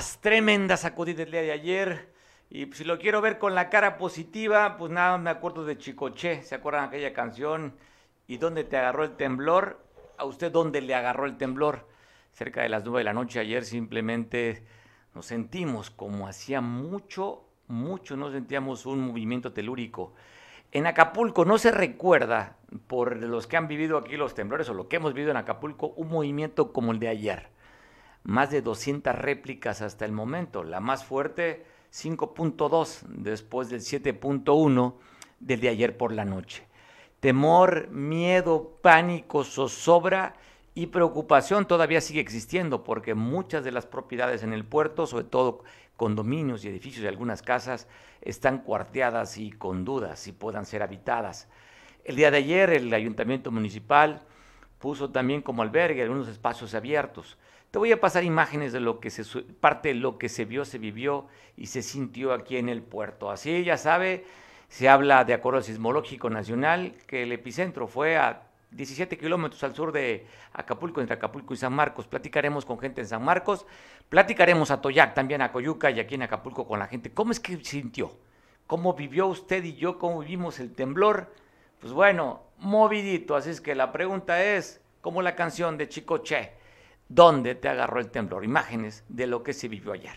Tremenda sacudida el día de ayer. Y si lo quiero ver con la cara positiva, pues nada, me acuerdo de Chicoche. ¿Se acuerdan aquella canción? ¿Y dónde te agarró el temblor? ¿A usted dónde le agarró el temblor? Cerca de las nueve de la noche ayer simplemente nos sentimos como hacía mucho, mucho, no sentíamos un movimiento telúrico. En Acapulco no se recuerda, por los que han vivido aquí los temblores o lo que hemos vivido en Acapulco, un movimiento como el de ayer. Más de 200 réplicas hasta el momento. La más fuerte, 5.2, después del 7.1 del de ayer por la noche. Temor, miedo, pánico, zozobra y preocupación todavía sigue existiendo porque muchas de las propiedades en el puerto, sobre todo condominios y edificios y algunas casas, están cuarteadas y con dudas si puedan ser habitadas. El día de ayer el ayuntamiento municipal puso también como albergue algunos espacios abiertos. Te voy a pasar imágenes de lo que se parte de lo que se vio, se vivió y se sintió aquí en el puerto. Así ya sabe, se habla de acuerdo sismológico nacional que el epicentro fue a 17 kilómetros al sur de Acapulco, entre Acapulco y San Marcos. Platicaremos con gente en San Marcos, platicaremos a Toyac, también a Coyuca y aquí en Acapulco con la gente. ¿Cómo es que sintió? ¿Cómo vivió usted y yo? ¿Cómo vivimos el temblor? Pues bueno, movidito. Así es que la pregunta es, como la canción de Chico Che, ¿dónde te agarró el temblor? Imágenes de lo que se vivió ayer.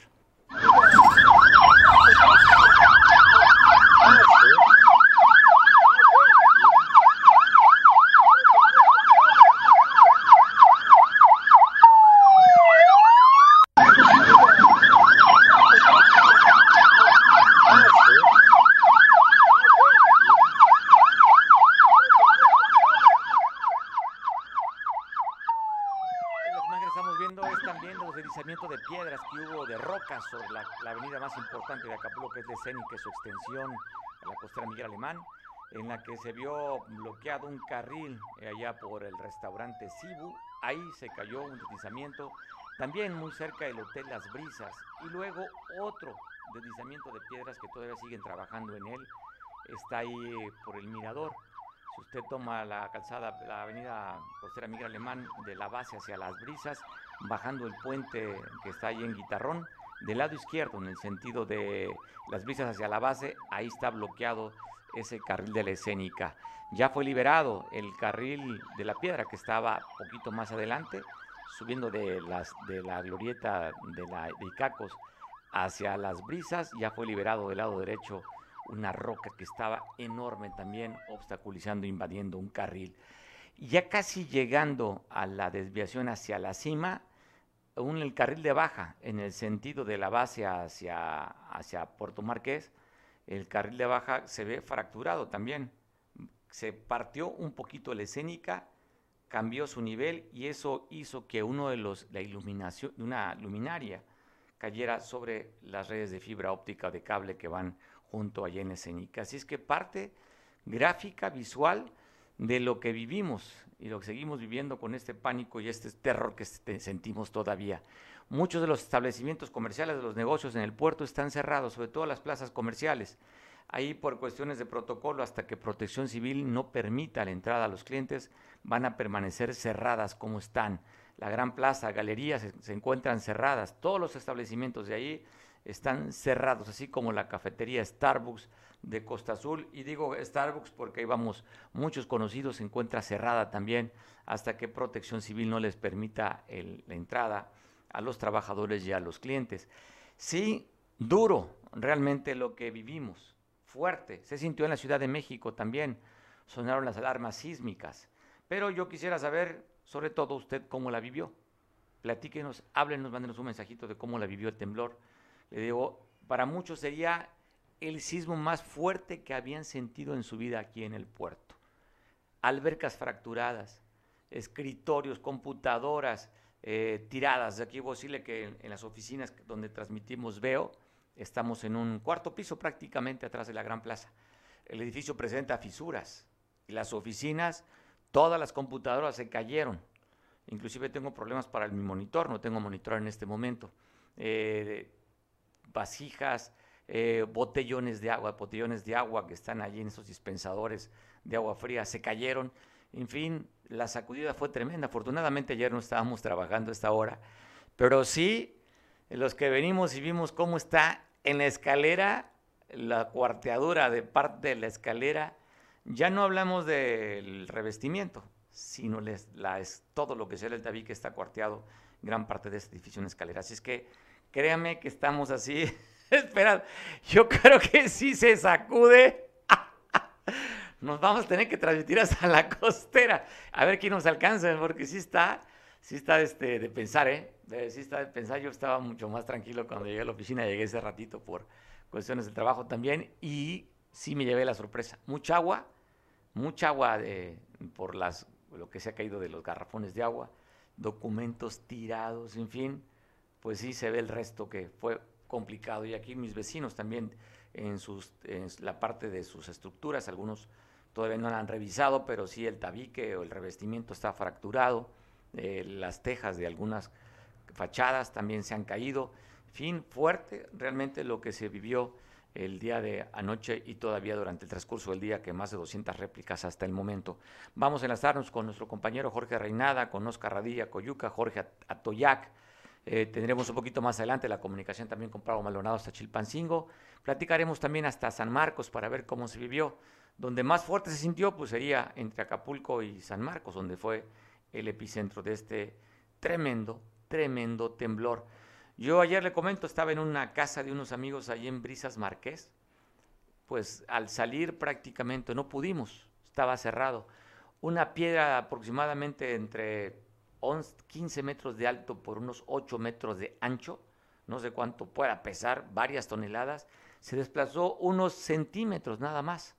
de piedras que hubo de rocas sobre la, avenida más importante de Acapulco, que es de que su extensión a la costera Miguel Alemán, en la que se vio bloqueado un carril allá por el restaurante Cibu. Ahí se cayó un deslizamiento, también muy cerca del Hotel Las Brisas. Y luego otro deslizamiento de piedras que todavía siguen trabajando en él, está ahí por el mirador. Si usted toma la calzada, la avenida Costera Miguel Alemán, de la base hacia Las Brisas, bajando el puente que está ahí en Guitarrón, del lado izquierdo, en el sentido de Las Brisas hacia la base, ahí está bloqueado ese carril de la escénica. Ya fue liberado el carril de la piedra que estaba poquito más adelante, subiendo de, las, de la glorieta de, la, de Icacos hacia las brisas, ya fue liberado del lado derecho una roca que estaba enorme también, obstaculizando, invadiendo un carril. Ya casi llegando a la desviación hacia la cima, un, el carril de baja, en el sentido de la base hacia, hacia Puerto Marqués, el carril de baja se ve fracturado también. Se partió un poquito la escénica, cambió su nivel y eso hizo que uno de los, la iluminación, una luminaria cayera sobre las redes de fibra óptica de cable que van junto a en escénica. Así es que parte gráfica, visual de lo que vivimos y lo que seguimos viviendo con este pánico y este terror que sentimos todavía. Muchos de los establecimientos comerciales, de los negocios en el puerto están cerrados, sobre todo las plazas comerciales. Ahí por cuestiones de protocolo, hasta que Protección Civil no permita la entrada a los clientes, van a permanecer cerradas como están. La gran plaza, galerías se, se encuentran cerradas. Todos los establecimientos de ahí están cerrados, así como la cafetería Starbucks de Costa Azul. Y digo Starbucks porque ahí vamos, muchos conocidos se encuentra cerrada también hasta que Protección Civil no les permita la entrada a los trabajadores y a los clientes. Sí, duro realmente lo que vivimos, fuerte. Se sintió en la Ciudad de México también, sonaron las alarmas sísmicas. Pero yo quisiera saber, sobre todo usted, cómo la vivió. Platíquenos, háblenos, mándenos un mensajito de cómo la vivió el temblor le digo, para muchos sería el sismo más fuerte que habían sentido en su vida aquí en el puerto. Albercas fracturadas, escritorios, computadoras eh, tiradas. Aquí voy a decirle que en, las oficinas donde transmitimos veo, estamos en un cuarto piso prácticamente atrás de la gran plaza. El edificio presenta fisuras y las oficinas, todas las computadoras se cayeron. Inclusive tengo problemas para mi monitor, no tengo monitor en este momento. Eh, vasijas, eh, botellones de agua, botellones de agua que están allí en esos dispensadores de agua fría, se cayeron. En fin, la sacudida fue tremenda. Afortunadamente ayer no estábamos trabajando a esta hora, pero sí los que venimos y vimos cómo está en la escalera, la cuarteadura de parte de la escalera, ya no hablamos del revestimiento, sino les, la, es todo lo que sea el tabique está cuarteado, gran parte de este edificio en escalera. Así es que créame que estamos así. Espera, yo creo que sí se sacude. Nos vamos a tener que transmitir hasta la costera. A ver quién nos alcanza, porque sí está, sí está este, de pensar, ¿eh? sí está de pensar. Yo estaba mucho más tranquilo cuando llegué a la oficina. Llegué ese ratito por cuestiones de trabajo también. Y sí me llevé la sorpresa. Mucha agua, mucha agua de, por las, lo que se ha caído de los garrafones de agua, documentos tirados, en fin, pues sí se ve el resto que fue complicado. Y aquí mis vecinos también en, sus, la parte de sus estructuras, algunos todavía no la han revisado, pero sí el tabique o el revestimiento está fracturado, eh, las tejas de algunas fachadas también se han caído. Fin, fuerte realmente lo que se vivió el día de anoche y todavía durante el transcurso del día, que más de 200 réplicas hasta el momento. Vamos a enlazarnos con nuestro compañero Jorge Reinada, con Oscar Radilla Coyuca, Jorge Atoyac. Eh, tendremos un poquito más adelante la comunicación también con Pablo Maldonado hasta Chilpancingo. Platicaremos también hasta San Marcos para ver cómo se vivió. Donde más fuerte se sintió, pues sería entre Acapulco y San Marcos, donde fue el epicentro de este tremendo, tremendo temblor. Yo ayer le comento, estaba en una casa de unos amigos allí en Brisas Marqués, pues al salir prácticamente no pudimos, estaba cerrado. Una piedra aproximadamente entre 11, 15 metros de alto por unos 8 metros de ancho, no sé cuánto pueda pesar, varias toneladas, se desplazó unos centímetros nada más.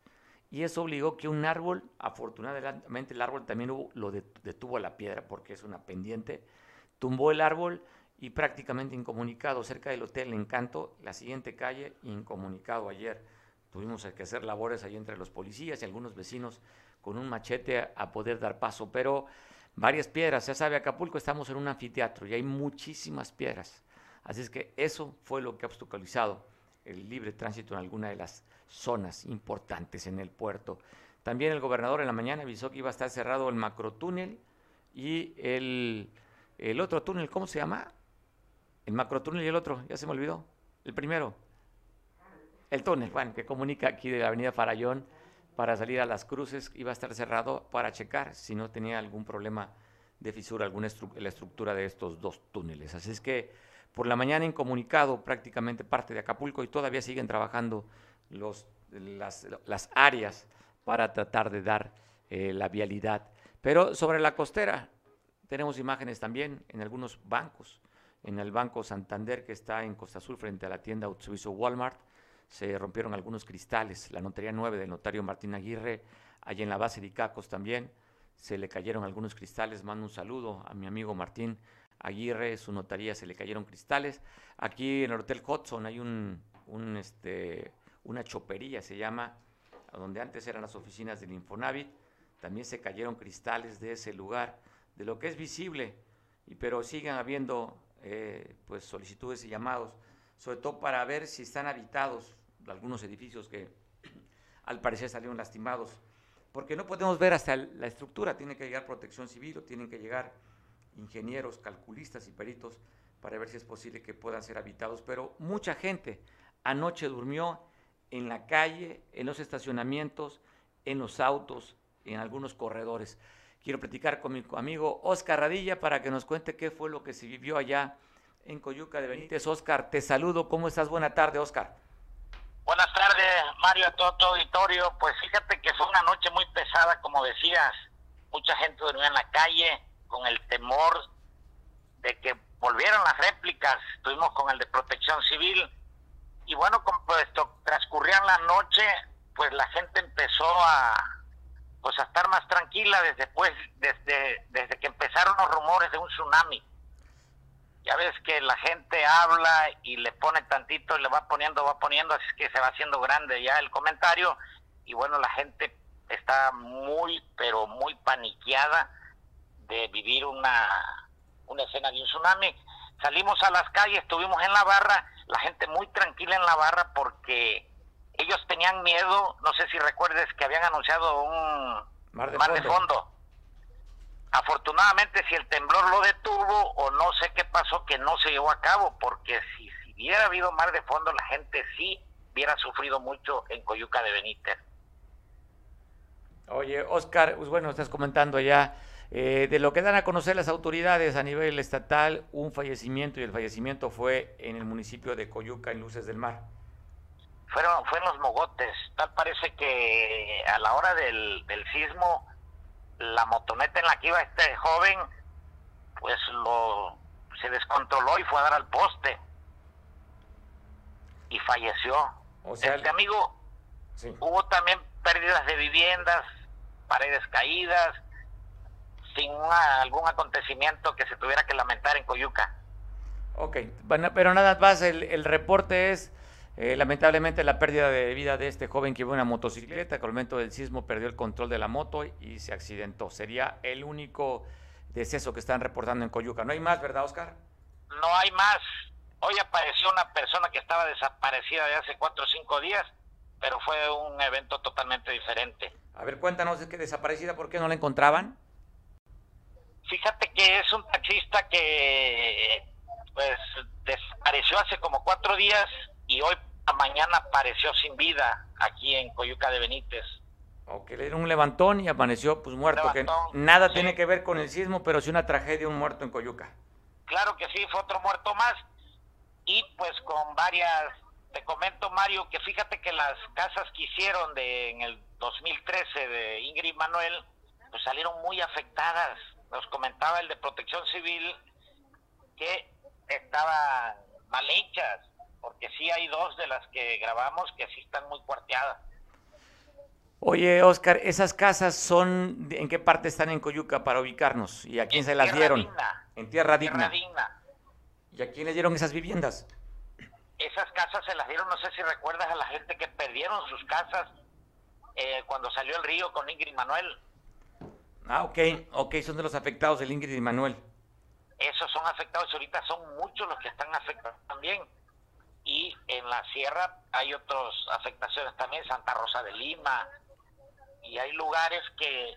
Y eso obligó que un árbol, afortunadamente el árbol también lo detuvo a la piedra porque es una pendiente, tumbó el árbol y prácticamente incomunicado cerca del Hotel Encanto, la siguiente calle, incomunicado ayer. Tuvimos que hacer labores ahí entre los policías y algunos vecinos con un machete a, poder dar paso, pero varias piedras, ya sabe, Acapulco estamos en un anfiteatro y hay muchísimas piedras. Así es que eso fue lo que ha obstaculizado el libre tránsito en alguna de las zonas importantes en el puerto. También el gobernador en la mañana avisó que iba a estar cerrado el macrotúnel y el, el otro túnel, ¿cómo se llama? El macrotúnel y el otro, ya se me olvidó. El primero. El túnel, bueno, que comunica aquí de la avenida Farallón para salir a las cruces, iba a estar cerrado para checar si no tenía algún problema de fisura, alguna la estructura de estos dos túneles. Así es que por la mañana incomunicado prácticamente parte de Acapulco y todavía siguen trabajando los, las, áreas para tratar de dar eh, la vialidad. Pero sobre la costera tenemos imágenes también en algunos bancos en el Banco Santander que está en Costa Azul frente a la tienda autoservicio Walmart. Se rompieron algunos cristales. La notaría 9 del notario Martín Aguirre, allí en la base de Icacos también, se le cayeron algunos cristales. Mando un saludo a mi amigo Martín Aguirre, su notaría se le cayeron cristales. Aquí en el Hotel Hudson hay un, un este, una chopería, se llama, donde antes eran las oficinas del Infonavit. También se cayeron cristales de ese lugar, de lo que es visible, y, pero siguen habiendo eh, pues solicitudes y llamados, sobre todo para ver si están habitados algunos edificios que al parecer salieron lastimados, porque no podemos ver hasta la estructura, tiene que llegar protección civil o tienen que llegar ingenieros, calculistas y peritos para ver si es posible que puedan ser habitados, pero mucha gente anoche durmió en la calle, en los estacionamientos, en los autos, en algunos corredores. Quiero platicar con mi amigo Oscar Radilla para que nos cuente qué fue lo que se vivió allá en Coyuca de Benítez. Oscar, te saludo. ¿Cómo estás? Buena tarde, Oscar. Buenas tardes, Mario, a todo tu auditorio. Pues fíjate que fue una noche muy pesada, como decías. Mucha gente dormía en la calle con el temor de que volvieran las réplicas. Estuvimos con el de protección civil. Y bueno, como esto transcurrían la noche, pues la gente empezó a pues a estar más tranquila desde pues, desde, desde que empezaron los rumores de un tsunami. Ya ves que la gente habla y le pone tantito y le va poniendo, va poniendo, así que se va haciendo grande ya el comentario. Y bueno, la gente está muy, pero muy paniqueada de vivir una, una escena de un tsunami. Salimos a las calles, estuvimos en la barra, la gente muy tranquila en la barra porque ellos tenían miedo, no sé si recuerdes que habían anunciado un mar de, fondo. Afortunadamente si el temblor lo detuvo o no sé qué pasó que no se llevó a cabo, porque si, si hubiera habido mar de fondo la gente sí hubiera sufrido mucho en Coyuca de Benítez. Oye, Oscar, pues bueno, estás comentando ya eh, de lo que dan a conocer las autoridades a nivel estatal, un fallecimiento y el fallecimiento fue en el municipio de Coyuca, en Luces del Mar. Fueron, fue en los mogotes. Tal parece que a la hora del, del sismo, la motoneta en la que iba este joven, pues lo se descontroló y fue a dar al poste y falleció. O sea, este amigo, hubo también pérdidas de viviendas, paredes caídas, sin algún acontecimiento que se tuviera que lamentar en Coyuca. Ok, bueno, pero nada más, el, reporte es eh, lamentablemente la pérdida de vida de este joven que iba en una motocicleta, que al momento del sismo perdió el control de la moto y se accidentó. Sería el único deceso que están reportando en Coyuca. ¿No hay más, verdad, Oscar? No hay más. Hoy apareció una persona que estaba desaparecida de hace cuatro o cinco días, pero fue un evento totalmente diferente. A ver, cuéntanos, ¿es que desaparecida? ¿Por qué no la encontraban? Fíjate que es un taxista que pues desapareció hace como cuatro días y hoy a mañana apareció sin vida aquí en Coyuca de Benítez. Ok, le dieron un levantón y amaneció pues muerto, que nada tiene que ver con el sismo, pero sí una tragedia, un muerto en Coyuca. Claro que sí, fue otro muerto más y pues con varias, te comento Mario, que fíjate que las casas que hicieron de, en el 2013 de Ingrid Manuel, pues salieron muy afectadas nos comentaba el de protección civil que estaban mal hechas, porque sí hay dos de las que grabamos que sí están muy cuarteadas. Oye, Oscar, ¿esas casas son, en qué parte están en Coyuca para ubicarnos? ¿Y a quién se las dieron? En tierra digna. digna. ¿Y a quién le dieron esas viviendas? Esas casas se las dieron, no sé si recuerdas a la gente que perdieron sus casas eh, cuando salió el río con Ingrid Manuel. Ah, ok, ok, son de los afectados el Ingrid y Manuel. Esos son afectados, ahorita son muchos los que están afectados también. Y en la sierra hay otras afectaciones también, Santa Rosa de Lima, y hay lugares que,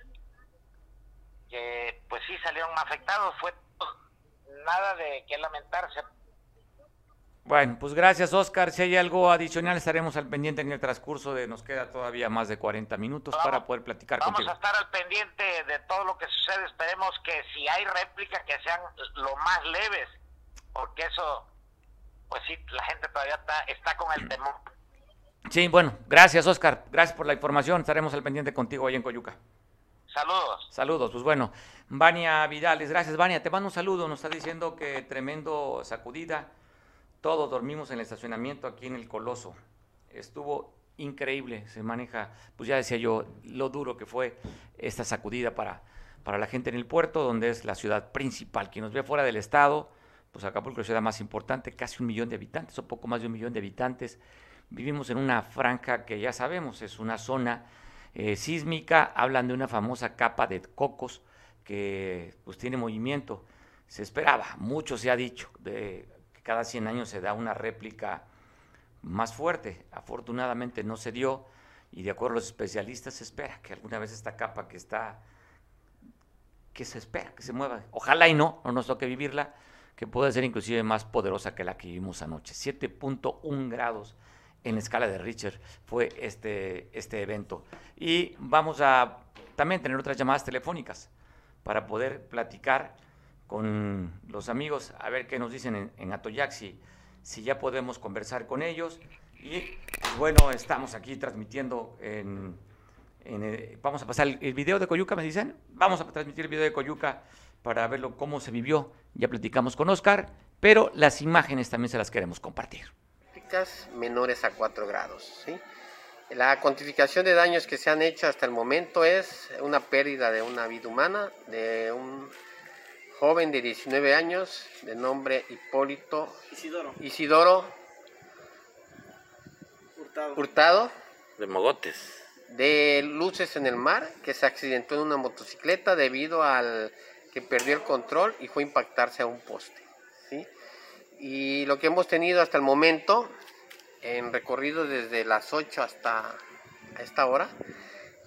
que pues sí salieron afectados, fue nada de que lamentarse, bueno, pues gracias Oscar. Si hay algo adicional estaremos al pendiente en el transcurso de nos queda todavía más de 40 minutos para poder platicar vamos contigo. Vamos a estar al pendiente de todo lo que sucede. Esperemos que si hay réplicas que sean lo más leves, porque eso, pues sí, la gente todavía está, está con el temor. Sí, bueno, gracias Oscar. Gracias por la información. Estaremos al pendiente contigo ahí en Coyuca. Saludos. Saludos, pues bueno. Vania Vidales, gracias Vania. Te mando un saludo. Nos está diciendo que tremendo sacudida todos dormimos en el estacionamiento aquí en el Coloso. Estuvo increíble, se maneja, pues ya decía yo, lo duro que fue esta sacudida para, para la gente en el puerto, donde es la ciudad principal. Quien nos ve fuera del estado, pues Acapulco es la ciudad más importante, casi un millón de habitantes, o poco más de un millón de habitantes. Vivimos en una franja que ya sabemos, es una zona eh, sísmica, hablan de una famosa capa de cocos que pues tiene movimiento. Se esperaba, mucho se ha dicho, de cada 100 años se da una réplica más fuerte. Afortunadamente no se dio y de acuerdo a los especialistas se espera que alguna vez esta capa que está, que se espera que se mueva, ojalá y no, no nos toque vivirla, que pueda ser inclusive más poderosa que la que vimos anoche. 7.1 grados en la escala de Richter fue este, este evento. Y vamos a también tener otras llamadas telefónicas para poder platicar con los amigos a ver qué nos dicen en, en Atoyaxi, si ya podemos conversar con ellos. Y pues, bueno, estamos aquí transmitiendo en, eh, vamos a pasar el, video de Coyuca, me dicen. Vamos a transmitir el video de Coyuca para verlo cómo se vivió. Ya platicamos con Oscar, pero las imágenes también se las queremos compartir. Menores a 4 grados. ¿sí? La cuantificación de daños que se han hecho hasta el momento es una pérdida de una vida humana, de un joven de 19 años, de nombre Hipólito Isidoro, Isidoro Hurtado. De Mogotes. De Luces en el Mar, que se accidentó en una motocicleta debido al que perdió el control y fue a impactarse a un poste. Y lo que hemos tenido hasta el momento, en recorrido desde las 8 hasta esta hora,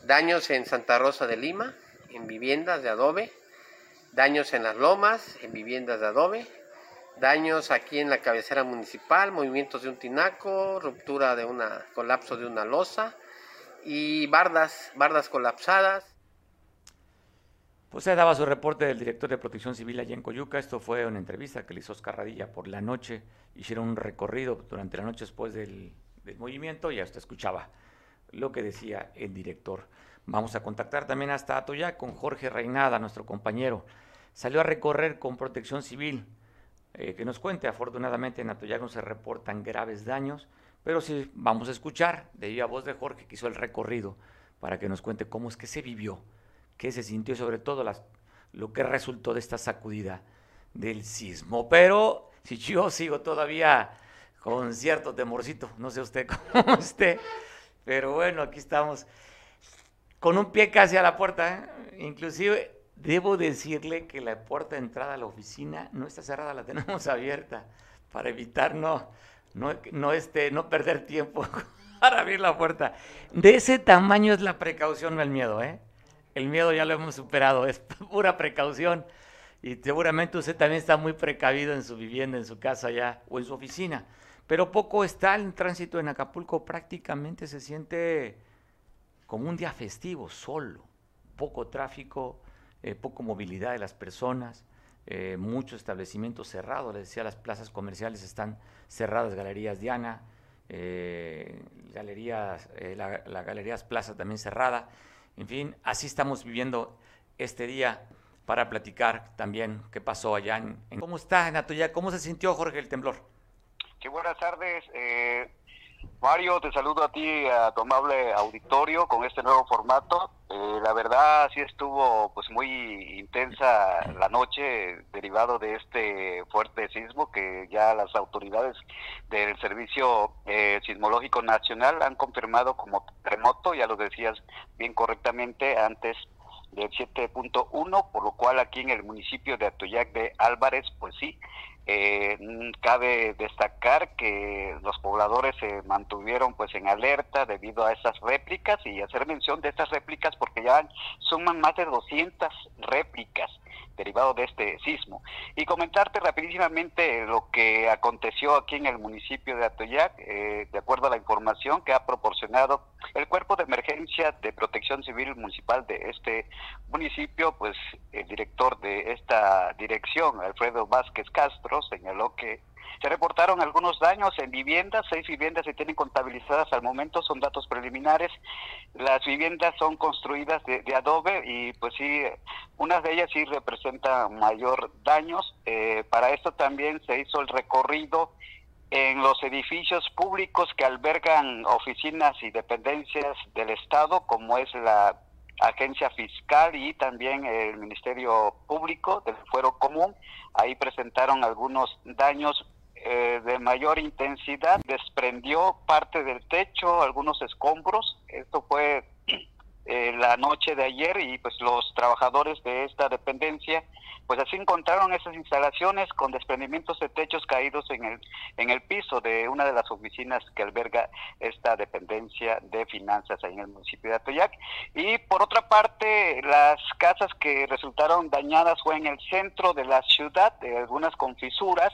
daños en Santa Rosa de Lima, en viviendas de adobe, daños en las lomas, en viviendas de adobe, daños aquí en la cabecera municipal, movimientos de un tinaco, ruptura de una, colapso de una losa y bardas, bardas colapsadas. Pues se daba su reporte del director de Protección Civil allá en Coyuca. Esto fue una entrevista que le hizo Oscar Radilla por la noche. Hicieron un recorrido durante la noche después del, movimiento y hasta escuchaba lo que decía el director. Vamos a contactar también hasta Atoyac con Jorge Reinada, nuestro compañero. Salió a recorrer con protección civil. Eh, que nos cuente, afortunadamente en Atoyac no se reportan graves daños, pero sí vamos a escuchar de viva voz de Jorge que hizo el recorrido para que nos cuente cómo es que se vivió, qué se sintió sobre todo lo que resultó de esta sacudida del sismo. Pero si yo sigo todavía con cierto temorcito, no sé usted cómo esté, pero bueno, aquí estamos con un pie casi a la puerta, ¿eh? inclusive debo decirle que la puerta de entrada a la oficina no está cerrada, la tenemos abierta para evitar no, no, no, este, no perder tiempo para abrir la puerta. De ese tamaño es la precaución, no el miedo, ¿eh? El miedo ya lo hemos superado, es pura precaución. Y seguramente usted también está muy precavido en su vivienda, en su casa ya o en su oficina. Pero poco está el tránsito en Acapulco, prácticamente se siente como un día festivo, solo, poco tráfico, eh, poco movilidad de las personas, eh, muchos establecimientos cerrados, les decía, las plazas comerciales están cerradas, Galerías Diana, eh, galerías, la, la, Galerías Plaza también cerrada, en fin, así estamos viviendo este día para platicar también qué pasó allá en, ¿Cómo está en? ¿Cómo se sintió Jorge el temblor? Qué buenas tardes. Mario, te saludo a ti, a tu amable auditorio con este nuevo formato. Eh, la verdad sí estuvo pues muy intensa la noche derivado de este fuerte sismo que ya las autoridades del Servicio eh, Sismológico Nacional han confirmado como terremoto, ya lo decías bien correctamente antes del 7.1, por lo cual aquí en el municipio de Atoyac de Álvarez, pues sí, eh, cabe destacar que los pobladores se mantuvieron pues en alerta debido a estas réplicas y hacer mención de estas réplicas porque ya suman más de 200 réplicas derivado de este sismo. Y comentarte rapidísimamente lo que aconteció aquí en el municipio de Atoyac, eh, de acuerdo a la información que ha proporcionado el Cuerpo de Emergencia de Protección Civil Municipal de este municipio, pues el director de esta dirección, Alfredo Vázquez Castro, señaló que se reportaron algunos daños en viviendas, seis viviendas se tienen contabilizadas al momento, son datos preliminares. Las viviendas son construidas de, adobe y pues sí, unas de ellas sí representan mayor daños. Eh, para esto también se hizo el recorrido en los edificios públicos que albergan oficinas y dependencias del Estado, como es la agencia fiscal y también el Ministerio Público del Fuero Común. Ahí presentaron algunos daños eh, de mayor intensidad, desprendió parte del techo, algunos escombros. Esto fue eh, la noche de ayer y pues los trabajadores de esta dependencia pues así encontraron esas instalaciones con desprendimientos de techos caídos en el en el piso de una de las oficinas que alberga esta dependencia de finanzas ahí en el municipio de Atoyac y por otra parte las casas que resultaron dañadas fue en el centro de la ciudad de algunas con fisuras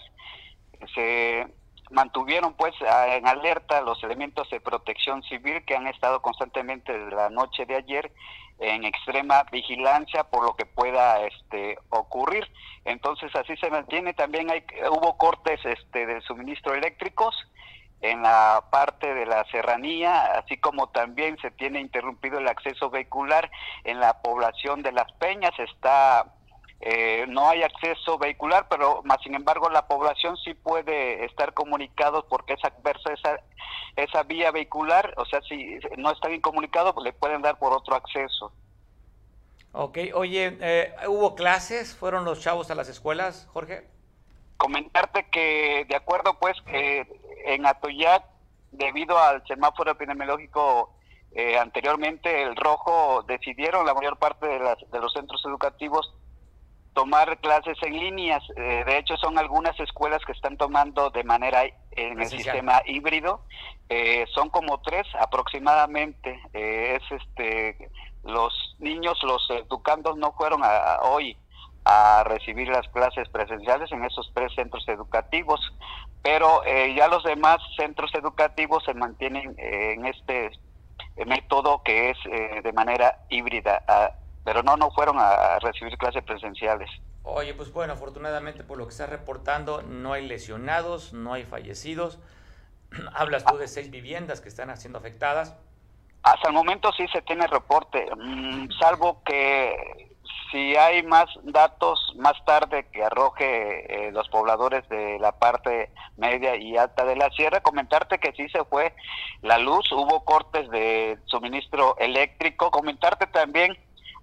se mantuvieron pues en alerta los elementos de protección civil que han estado constantemente desde la noche de ayer en extrema vigilancia por lo que pueda este ocurrir. Entonces así se mantiene. También hay hubo cortes este de suministro eléctricos en la parte de la serranía, así como también se tiene interrumpido el acceso vehicular en la población de Las Peñas, está eh, no hay acceso vehicular, pero más sin embargo la población sí puede estar comunicado porque es adversa esa, esa vía vehicular, o sea, si no está bien comunicado, pues le pueden dar por otro acceso. Ok, oye, eh, ¿hubo clases? ¿Fueron los chavos a las escuelas, Jorge? Comentarte que de acuerdo pues eh, en Atoyac, debido al semáforo epidemiológico eh, anteriormente, el rojo, decidieron la mayor parte de, las, de los centros educativos tomar clases en líneas. Eh, de hecho, son algunas escuelas que están tomando de manera en el sistema híbrido. Eh, son como tres aproximadamente. Eh, es este los niños, los educandos no fueron a, hoy a recibir las clases presenciales en esos tres centros educativos, pero eh, ya los demás centros educativos se mantienen eh, en este método que es eh, de manera híbrida, ah, pero no, no fueron a recibir clases presenciales. Oye, pues bueno, afortunadamente por lo que está reportando, no hay lesionados, no hay fallecidos. Hablas tú de seis viviendas que están siendo afectadas. Hasta el momento sí se tiene reporte, mm, salvo que si hay más datos más tarde que arroje eh, los pobladores de la parte media y alta de la sierra, comentarte que sí se fue la luz, hubo cortes de suministro eléctrico, comentarte también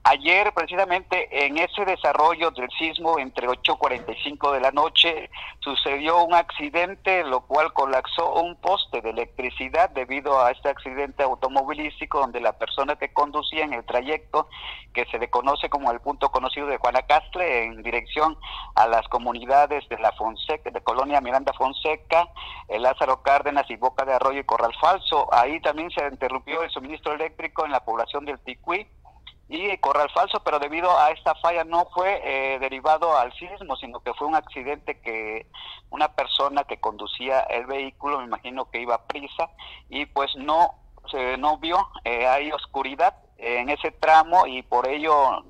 Ayer, precisamente en ese desarrollo del sismo entre 8.45 de la noche, sucedió un accidente, lo cual colapsó un poste de electricidad debido a este accidente automovilístico donde la persona que conducía en el trayecto, que se le conoce como el punto conocido de Guanacastle, en dirección a las comunidades de la Fonseca, de Colonia Miranda Fonseca, el Lázaro Cárdenas y Boca de Arroyo y Corral Falso. Ahí también se interrumpió el suministro eléctrico en la población del Ticuí y Corral Falso, pero debido a esta falla no fue eh, derivado al sismo, sino que fue un accidente que una persona que conducía el vehículo, me imagino que iba a prisa, y pues no, se, no vio, eh, hay oscuridad en ese tramo y por ello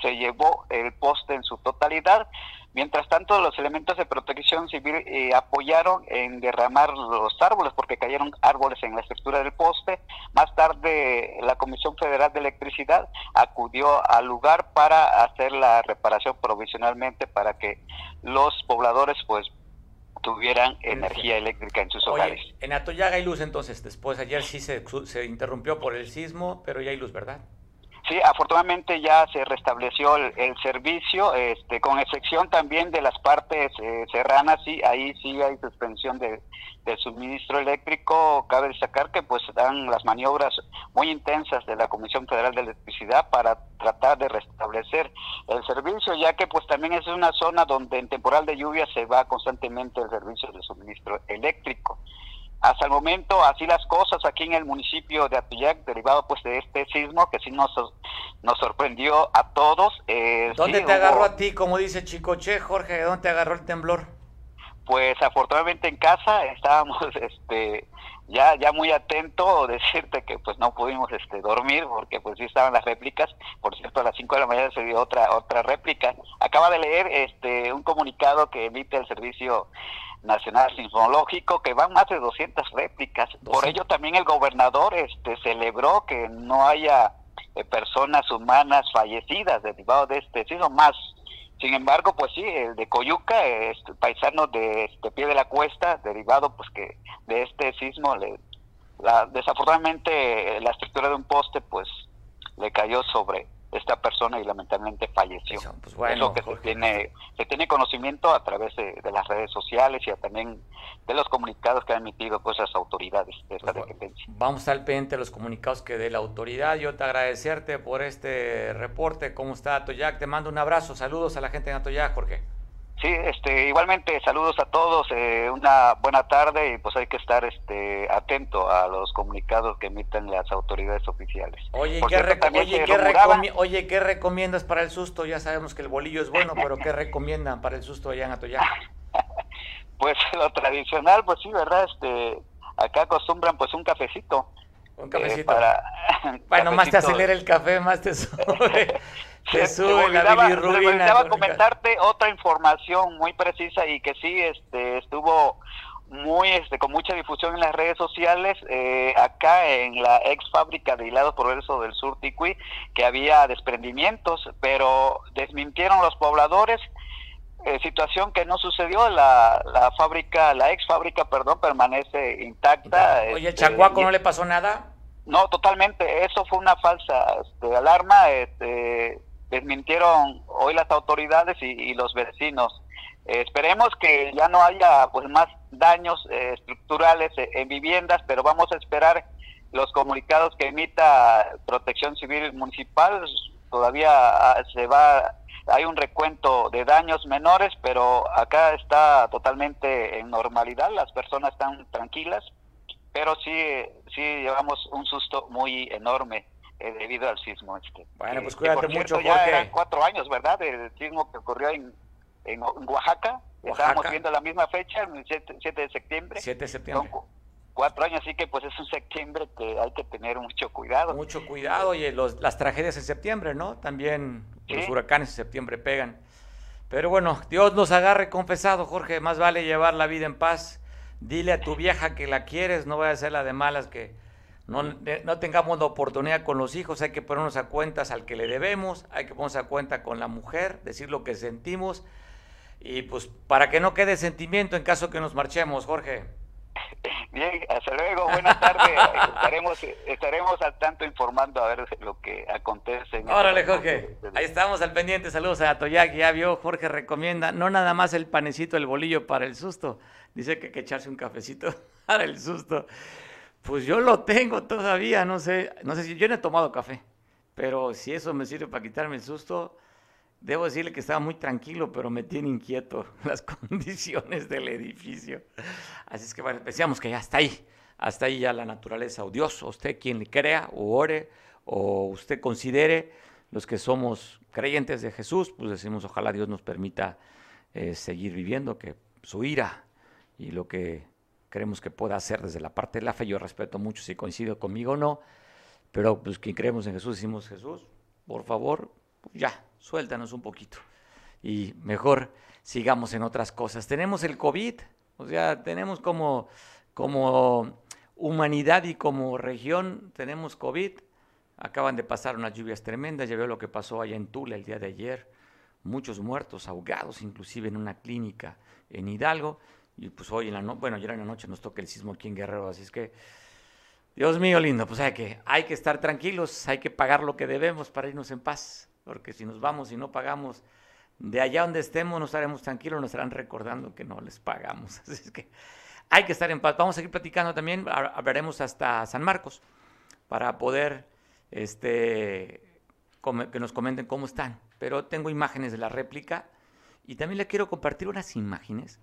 se llevó el poste en su totalidad. Mientras tanto, los elementos de protección civil eh, apoyaron en derramar los árboles porque cayeron árboles en la estructura del poste. Más tarde, la Comisión Federal de Electricidad acudió al lugar para hacer la reparación provisionalmente para que los pobladores pues tuvieran energía eléctrica en sus hogares. En Atoyaga hay luz entonces, después ayer sí se, se interrumpió por el sismo, pero ya hay luz, ¿verdad? Sí, afortunadamente ya se restableció el, servicio, este, con excepción también de las partes eh, serranas, sí, ahí sí hay suspensión de, del suministro eléctrico. Cabe destacar que pues dan las maniobras muy intensas de la Comisión Federal de Electricidad para tratar de restablecer el servicio, ya que pues también es una zona donde en temporal de lluvia se va constantemente el servicio de suministro eléctrico. Hasta el momento, así las cosas aquí en el municipio de Atuyac, derivado pues de este sismo que sí nos, nos sorprendió a todos. Eh, ¿Dónde te agarró a ti, como dice Chicoche, Jorge? ¿Dónde te agarró el temblor? Pues afortunadamente en casa estábamos este ya ya muy atento decirte que pues no pudimos este dormir porque pues sí estaban las réplicas por cierto a las 5 de la mañana se dio otra otra réplica acaba de leer este un comunicado que emite el servicio Nacional Sismológico, que van más de 200 réplicas. Por ello también el gobernador este, celebró que no haya eh, personas humanas fallecidas derivado de este sismo, más. Sin embargo, pues sí, el de Coyuca, este, paisano de, este, Pie de la Cuesta, derivado pues que de este sismo, le, la, desafortunadamente la estructura de un poste pues le cayó sobre esta persona y lamentablemente falleció. Pues es lo que se tiene, se tiene conocimiento a través de, las redes sociales y también de los comunicados que han emitido pues las autoridades de esta pues dependencia. Vamos al pendiente de los comunicados que dé la autoridad. Yo te agradecerte por este reporte. ¿Cómo está Atoyac? Te mando un abrazo. Saludos a la gente de Atoyac, Jorge. Sí, este, igualmente saludos a todos, eh, una buena tarde y pues hay que estar este, atento a los comunicados que emiten las autoridades oficiales. Oye, ¿qué, oye, ¿qué, recomiendas para el susto? Ya sabemos que el bolillo es bueno, pero ¿qué recomiendan para el susto allá en Atoyac? pues lo tradicional, pues sí, ¿verdad? Este, acá acostumbran pues un cafecito. Un cafecito. para, bueno, más te acelera el café, más te sube. Te comentarte otra información muy precisa y que sí este, estuvo muy este, con mucha difusión en las redes sociales eh, acá en la ex fábrica de hilados progreso del sur Ticui que había desprendimientos pero desmintieron los pobladores eh, situación que no sucedió la, la fábrica la ex fábrica perdón permanece intacta oye este, Chacuaco no le pasó nada no totalmente eso fue una falsa este, alarma este, desmintieron hoy las autoridades y, los vecinos. Eh, esperemos que ya no haya pues más daños eh, estructurales eh, en viviendas, pero vamos a esperar los comunicados que emita Protección Civil Municipal. Todavía ah, se va, hay un recuento de daños menores, pero acá está totalmente en normalidad, las personas están tranquilas, pero sí, sí llevamos un susto muy enorme eh, debido al sismo este. Bueno, pues Que, cuídate por cierto, mucho, ya Jorge. eran cuatro años, ¿verdad? El sismo que ocurrió en, en Oaxaca. Oaxaca. Estábamos viendo la misma fecha, el 7, 7 de septiembre. 7 de septiembre. cu- cuatro años, así que pues es un septiembre que hay que tener mucho cuidado. Mucho cuidado y los- las tragedias en septiembre, ¿no? También los huracanes en septiembre pegan. Pero bueno, Dios nos agarre confesado, Jorge. Más vale llevar la vida en paz. Dile a tu vieja que la quieres, no vaya a ser la de malas que no, no tengamos la oportunidad con los hijos. Hay que ponernos a cuentas al que le debemos, hay que ponernos a cuenta con la mujer, decir lo que sentimos. Y pues para que no quede sentimiento en caso que nos marchemos, Jorge. Bien, hasta luego, buenas tardes. estaremos, estaremos al tanto informando a ver lo que acontece. en Órale, este- Jorge. Ahí estamos al pendiente. Saludos a Toyak. Ya vio, Jorge recomienda no nada más el panecito, el bolillo para el susto. Dice que hay que echarse un cafecito para el susto. Pues yo lo tengo todavía, no sé, no sé si yo no he tomado café, pero si eso me sirve para quitarme el susto, debo decirle que estaba muy tranquilo, pero me tiene inquieto las condiciones del edificio. Así es que bueno, decíamos que ya está ahí, hasta ahí ya la naturaleza o Dios, o usted quien le crea o ore o usted considere los que somos creyentes de Jesús, pues decimos ojalá Dios nos permita eh, seguir viviendo, que su ira y lo que creemos que pueda hacer desde la parte de la fe, yo respeto mucho si coincido conmigo o no, pero pues quien creemos en Jesús decimos Jesús, por favor, pues, ya, suéltanos un poquito y mejor sigamos en otras cosas. Tenemos el COVID, o sea, tenemos como, como humanidad y como región, tenemos COVID. Acaban de pasar unas lluvias tremendas, ya veo lo que pasó allá en Tula el día de ayer, muchos muertos, ahogados, inclusive en una clínica en Hidalgo. Y pues hoy en la noche, bueno, ayer en la noche nos toca el sismo aquí en Guerrero, así es que, Dios mío lindo, pues hay que, hay que estar tranquilos, hay que pagar lo que debemos para irnos en paz, porque si nos vamos y no pagamos, de allá donde estemos no estaremos tranquilos, nos estarán recordando que no les pagamos. Así es que hay que estar en paz. Vamos a seguir platicando también, ha- hablaremos hasta San Marcos para poder este, que nos comenten cómo están. Pero tengo imágenes de la réplica y también le quiero compartir unas imágenes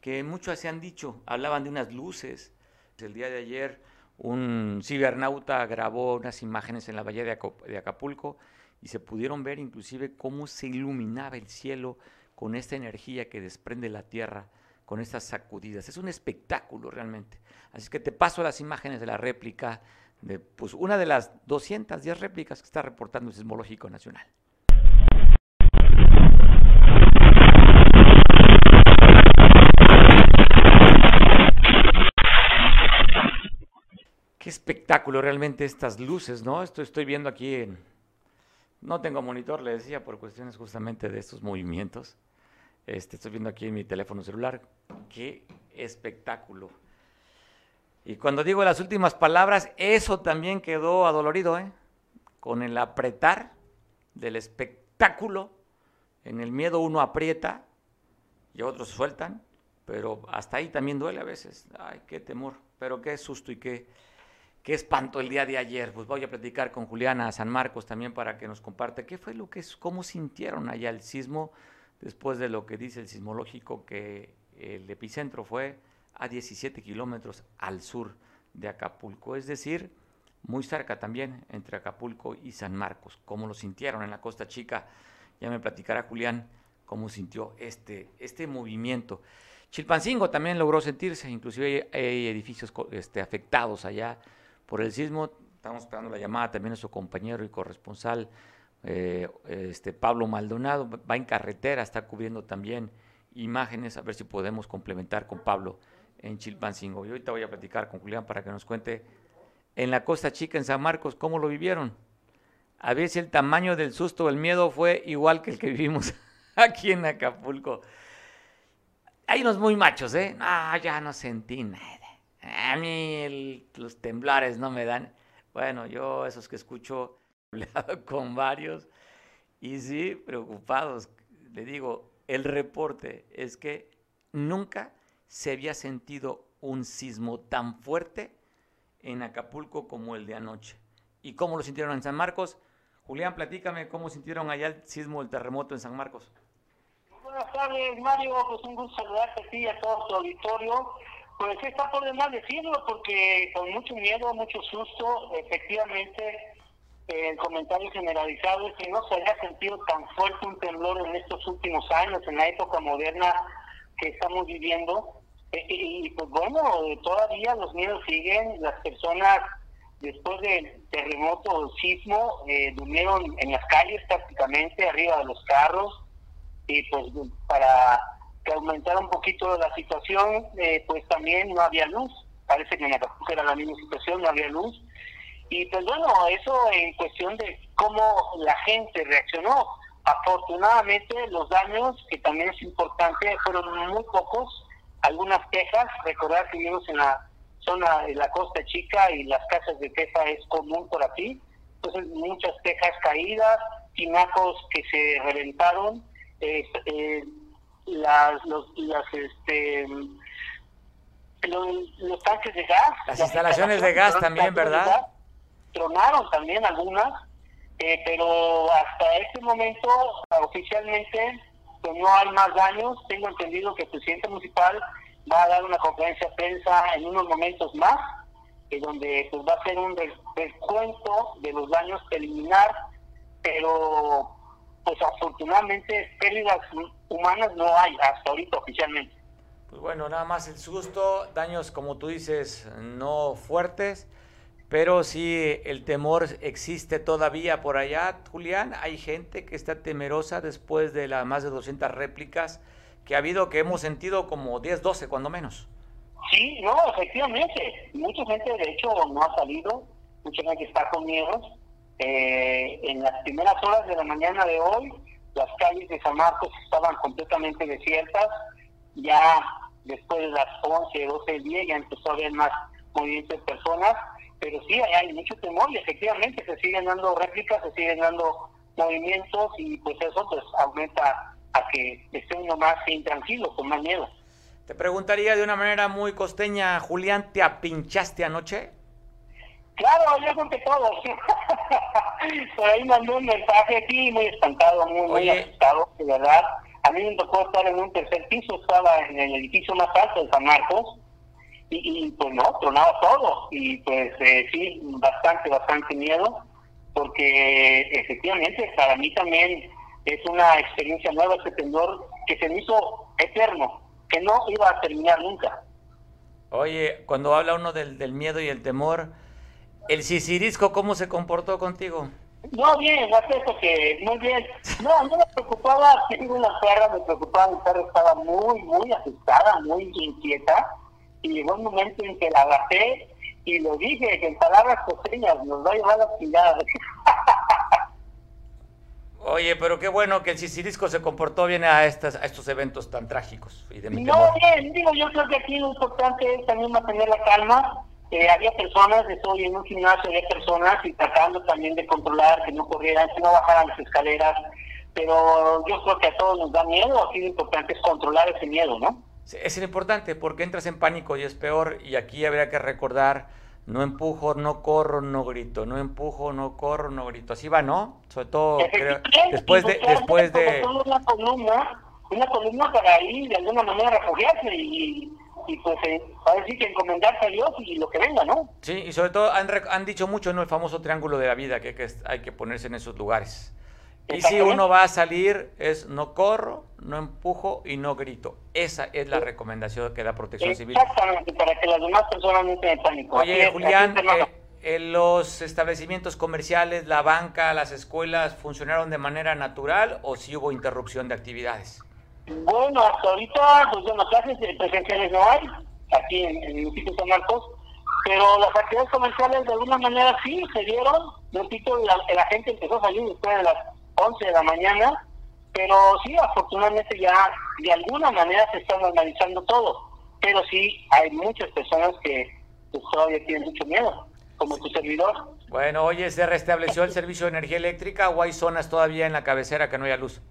que muchos se han dicho, hablaban de unas luces. El día de ayer un cibernauta grabó unas imágenes en la bahía de Acapulco y se pudieron ver inclusive cómo se iluminaba el cielo con esta energía que desprende la Tierra, con estas sacudidas. Es un espectáculo realmente. Así que te paso las imágenes de la réplica, de pues, una de las 210 réplicas que está reportando el Sismológico Nacional. Qué espectáculo realmente estas luces, ¿no? Esto estoy viendo aquí en... No tengo monitor, le decía, por cuestiones justamente de estos movimientos. Este, estoy viendo aquí en mi teléfono celular. Qué espectáculo. Y cuando digo las últimas palabras, eso también quedó adolorido, ¿eh? Con el apretar del espectáculo. En el miedo uno aprieta y otros sueltan, pero hasta ahí también duele a veces. Ay, qué temor, pero qué susto y qué, qué espanto el día de ayer. Pues voy a platicar con Juliana San Marcos también para que nos comparte qué fue lo que es, cómo sintieron allá el sismo después de lo que dice el sismológico que el epicentro fue a 17 kilómetros al sur de Acapulco, es decir, muy cerca también entre Acapulco y San Marcos. ¿Cómo lo sintieron en la Costa Chica? Ya me platicará Julián cómo sintió este, este movimiento. Chilpancingo también logró sentirse, inclusive hay, edificios este, afectados allá por el sismo. Estamos esperando la llamada también de su compañero y corresponsal eh, este, Pablo Maldonado. Va en carretera, está cubriendo también imágenes, a ver si podemos complementar con Pablo en Chilpancingo. Y ahorita voy a platicar con Julián para que nos cuente en la Costa Chica, en San Marcos, cómo lo vivieron. A ver si el tamaño del susto o el miedo fue igual que el que vivimos aquí en Acapulco. Hay unos muy machos, ¿eh? Ah, ya no sentí nada. A mí el- los temblores no me dan. Bueno, yo esos que escucho, hablado con varios y sí, preocupados. Le digo, el reporte es que nunca se había sentido un sismo tan fuerte en Acapulco como el de anoche. ¿Y cómo lo sintieron en San Marcos? Julián, platícame cómo sintieron allá el sismo, el terremoto en San Marcos. Buenas tardes, Mario. Pues un gusto saludarte a ti y a todo tu auditorio. Pues está por demás decirlo porque con mucho miedo, mucho susto, efectivamente, el comentario generalizado es que no se haya sentido tan fuerte un temblor en estos últimos años, en la época moderna que estamos viviendo. Eh, y pues bueno, todavía los miedos siguen, las personas después del terremoto o sismo eh, durmieron en las calles prácticamente, arriba de los carros, y pues para que aumentara un poquito la situación, eh, pues también no había luz, parece que en Acapulco era la misma situación, no había luz, y pues bueno, eso en cuestión de cómo la gente reaccionó. Afortunadamente los daños, que también es importante, fueron muy pocos, algunas quejas, recordar que vivimos en la zona de la Costa Chica y las casas de queja es común por aquí, entonces muchas tejas caídas, tinacos que se reventaron, eh, las, los, las, este, los, tanques de gas. Las, instalaciones de gas también, ¿verdad? tronaron también algunas, eh, pero hasta este momento oficialmente pues, no hay más daños. Tengo entendido que el presidente municipal va a dar una conferencia de prensa en unos momentos más, eh, donde pues, va a hacer un descuento de los daños preliminar, pero pues afortunadamente pérdidas humanas no hay hasta ahorita oficialmente. Pues bueno, nada más el susto, daños como tú dices, no fuertes, pero sí el temor existe todavía por allá, Julián. Hay gente que está temerosa después de las más de 200 réplicas que ha habido, que hemos sentido como 10, 12 cuando menos. Sí, no, efectivamente. Mucha gente, de hecho, no ha salido. Mucha gente está con miedos. Eh, en las primeras horas de la mañana de hoy, las calles de San Marcos estaban completamente desiertas. Ya después de las 11, 12 del día ya empezó a haber más movimiento de personas. Pero sí, hay mucho temor y efectivamente se siguen dando réplicas, se siguen dando movimientos y pues eso pues aumenta a que esté uno más intranquilo, con más miedo. Te preguntaría de una manera muy costeña, Julián, ¿te apinchaste anoche? Claro, yo conté todo. Por ahí mandó un mensaje aquí muy espantado, muy, muy asustado, de verdad. A mí me tocó estar en un tercer piso, estaba en el edificio más alto de San Marcos, y, y pues no, tronaba todo. Y pues eh, sí, bastante, bastante miedo, porque efectivamente para mí también es una experiencia nueva este temblor que se me hizo eterno, que no iba a terminar nunca. Oye, cuando habla uno del, del miedo y el temor, ¿el sisirisco cómo se comportó contigo? No, bien, eso que muy bien. No, no me preocupaba, tengo una perra, me preocupaba, mi perra estaba muy, muy asustada, muy inquieta, y llegó un momento en que la agarré y lo dije, que en palabras costeñas nos va a llevar a la ciudad. Oye, pero qué bueno que el Sicilisco se comportó bien a, estas, a estos eventos tan trágicos. Y de no, bien, digo, yo creo que aquí lo importante es también mantener la calma. Eh, había personas, estoy en un gimnasio, había personas y tratando también de controlar que no corrieran, que no bajaran las escaleras. Pero yo creo que a todos nos da miedo, aquí lo importante es controlar ese miedo, ¿no? Sí, es importante porque entras en pánico y es peor. Y aquí habría que recordar no empujo, no corro, no grito, no empujo, no corro, no grito. Así va, ¿no? Sobre todo después de después de una columna, una columna para ahí de alguna manera refugiarse y, y pues eh, para decir que encomendarse a Dios y lo que venga, ¿no? Sí, y sobre todo han, han dicho mucho, ¿no? El famoso triángulo de la vida que, que hay que ponerse en esos lugares. Y si uno va a salir es no corro, no empujo y no grito. Esa es la recomendación que da Protección Civil. Exactamente, para que las demás personas no estén pánico. Oye, Julián, eh, en los establecimientos comerciales, la banca, las escuelas, ¿funcionaron de manera natural o si hubo interrupción de actividades? Bueno, hasta ahorita, pues bueno, clases presenciales no hay, aquí en, el municipio de San Marcos, pero las actividades comerciales de alguna manera sí se dieron. Repito, la, la gente empezó a salir después de las 11 de la mañana, pero sí, afortunadamente ya de alguna manera se está normalizando todo, pero sí hay muchas personas que pues, todavía tienen mucho miedo, como tu servidor. Bueno, oye, ¿se restableció el servicio de energía eléctrica o hay zonas todavía en la cabecera que no haya luz?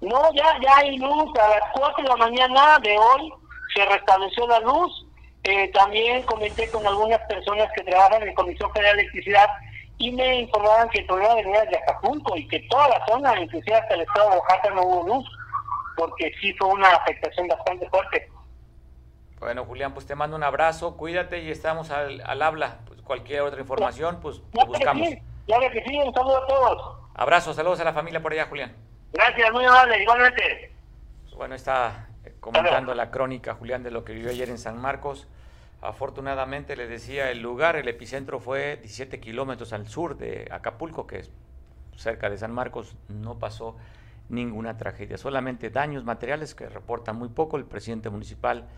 No, ya, ya hay luz. A las 4 de la mañana de hoy se restableció la luz. Eh, también comenté con algunas personas que trabajan en la Comisión Federal de Electricidad y me informaban que el problema venía de Acapulco y que toda la zona, inclusive hasta el estado de Oaxaca, no hubo luz, porque sí fue una afectación bastante fuerte. Bueno, Julián, pues te mando un abrazo, cuídate y estamos al, al habla. Pues cualquier otra información, pues te buscamos. Claro que sí, un saludo a todos. Abrazos, saludos a la familia por allá, Julián. Gracias, muy amable, igualmente. Bueno, está comentando la crónica, Julián, de lo que vivió ayer en San Marcos. Afortunadamente, le decía, el lugar, el epicentro fue 17 kilómetros al sur de Acapulco, que es cerca de San Marcos. No pasó ninguna tragedia, solamente daños materiales que reporta muy poco el presidente municipal.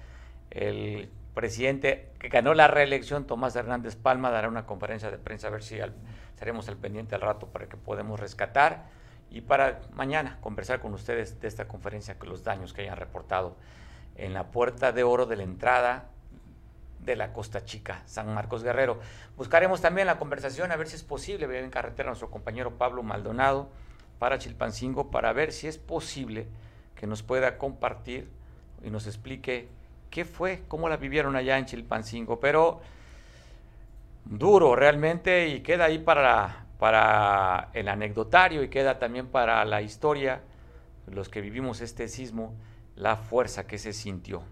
El presidente que ganó la reelección, Tomás Hernández Palma, dará una conferencia de prensa a ver si estaremos al pendiente al rato para que podamos rescatar y para mañana conversar con ustedes de esta conferencia, con los daños que hayan reportado en la puerta de oro de la entrada de la Costa Chica, San Marcos Guerrero. Buscaremos también la conversación a ver si es posible ver en carretera a nuestro compañero Pablo Maldonado para Chilpancingo para ver si es posible que nos pueda compartir y nos explique qué fue, cómo la vivieron allá en Chilpancingo. Pero duro realmente y queda ahí para, para el anecdotario y queda también para la historia, los que vivimos este sismo, la fuerza que se sintió,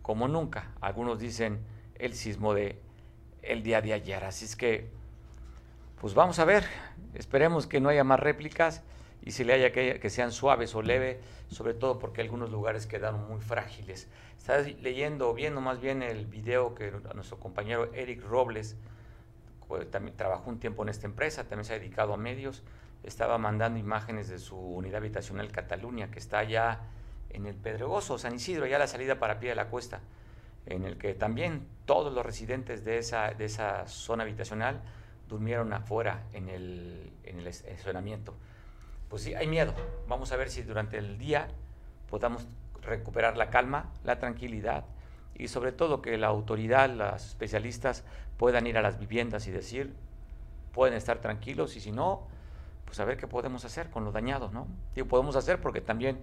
como nunca. Algunos dicen el sismo de el día de ayer. Así es que, pues vamos a ver, esperemos que no haya más réplicas y si le haya que, que sean suaves o leve, sobre todo porque algunos lugares quedaron muy frágiles. Estaba leyendo, viendo más bien el video que nuestro compañero Eric Robles, también trabajó un tiempo en esta empresa, también se ha dedicado a medios, estaba mandando imágenes de su unidad habitacional Cataluña, que está allá en el Pedregoso, San Isidro, allá a la salida para pie de la cuesta en el que también todos los residentes de esa, de esa zona habitacional durmieron afuera en el, en el estacionamiento. Pues sí, hay miedo. Vamos a ver si durante el día podamos recuperar la calma, la tranquilidad y sobre todo que la autoridad, los especialistas puedan ir a las viviendas y decir, pueden estar tranquilos y si no, pues a ver qué podemos hacer con lo dañado, ¿no? Digo, podemos hacer porque también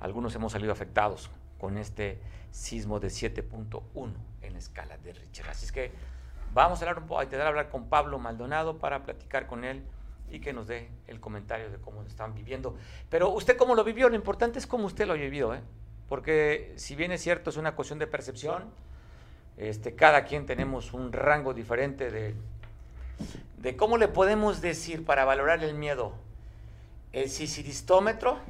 algunos hemos salido afectados con este sismo de 7.1 en la escala de Richter. Así es que vamos a hablar a intentar hablar con Pablo Maldonado para platicar con él y que nos dé el comentario de cómo lo están viviendo. Pero usted cómo lo vivió, lo importante es cómo usted lo ha vivido, ¿eh? Porque si bien es cierto, es una cuestión de percepción, este, cada quien tenemos un rango diferente de, de cómo le podemos decir para valorar el miedo. El sisiristómetro,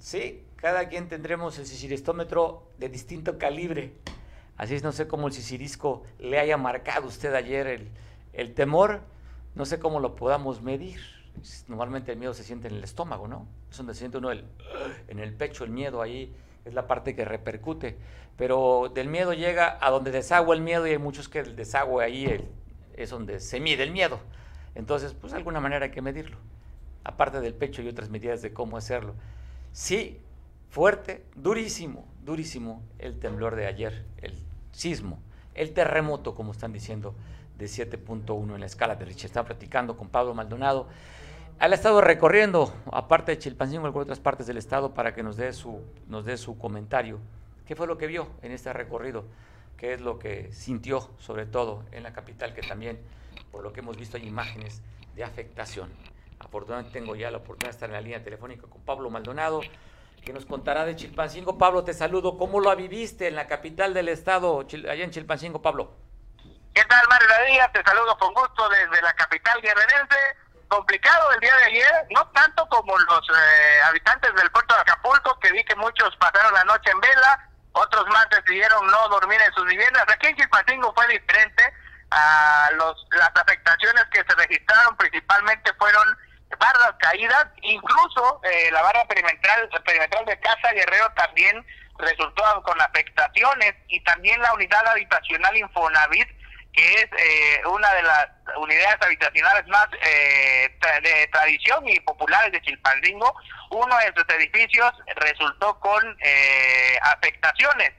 ¿sí? cada quien tendremos el sisiristómetro de distinto calibre. Así es, no sé cómo el sisirisco le haya marcado usted ayer el, el temor, no sé cómo lo podamos medir. Normalmente el miedo se siente en el estómago, ¿no? Es donde se siente uno el, en el pecho, el miedo ahí es la parte que repercute. Pero del miedo llega a donde desagua el miedo y hay muchos que el desagüe ahí es donde se mide el miedo. Entonces, pues alguna manera hay que medirlo. Aparte del pecho y otras medidas de cómo hacerlo. Sí, fuerte, durísimo, durísimo el temblor de ayer, el sismo, el terremoto, como están diciendo, de 7.1 en la escala de Richter. Estaba platicando con Pablo Maldonado. Ha estado recorriendo, aparte de Chilpancingo, algunas otras partes del estado para que nos dé su, nos dé su comentario. ¿Qué fue lo que vio en este recorrido? ¿Qué es lo que sintió, sobre todo en la capital, que también, por lo que hemos visto, hay imágenes de afectación? Afortunadamente tengo ya la oportunidad de estar en la línea telefónica con Pablo Maldonado que nos contará de Chilpancingo. Pablo, te saludo. ¿Cómo lo viviste en la capital del estado, allá en Chilpancingo, Pablo? ¿Qué tal, Mario Díaz? Te saludo con gusto desde la capital guerrerense. Complicado el día de ayer, no tanto como los eh, habitantes del puerto de Acapulco, que vi que muchos pasaron la noche en vela, otros más decidieron no dormir en sus viviendas. Aquí en Chilpancingo fue diferente. a los, las afectaciones que se registraron principalmente fueron barras caídas, incluso eh, la barra perimetral, perimetral de Casa Guerrero también resultó con afectaciones y también la unidad habitacional Infonavit, que es eh, una de las unidades habitacionales más eh, de tradición y populares de Chilpancingo, uno de sus edificios resultó con afectaciones.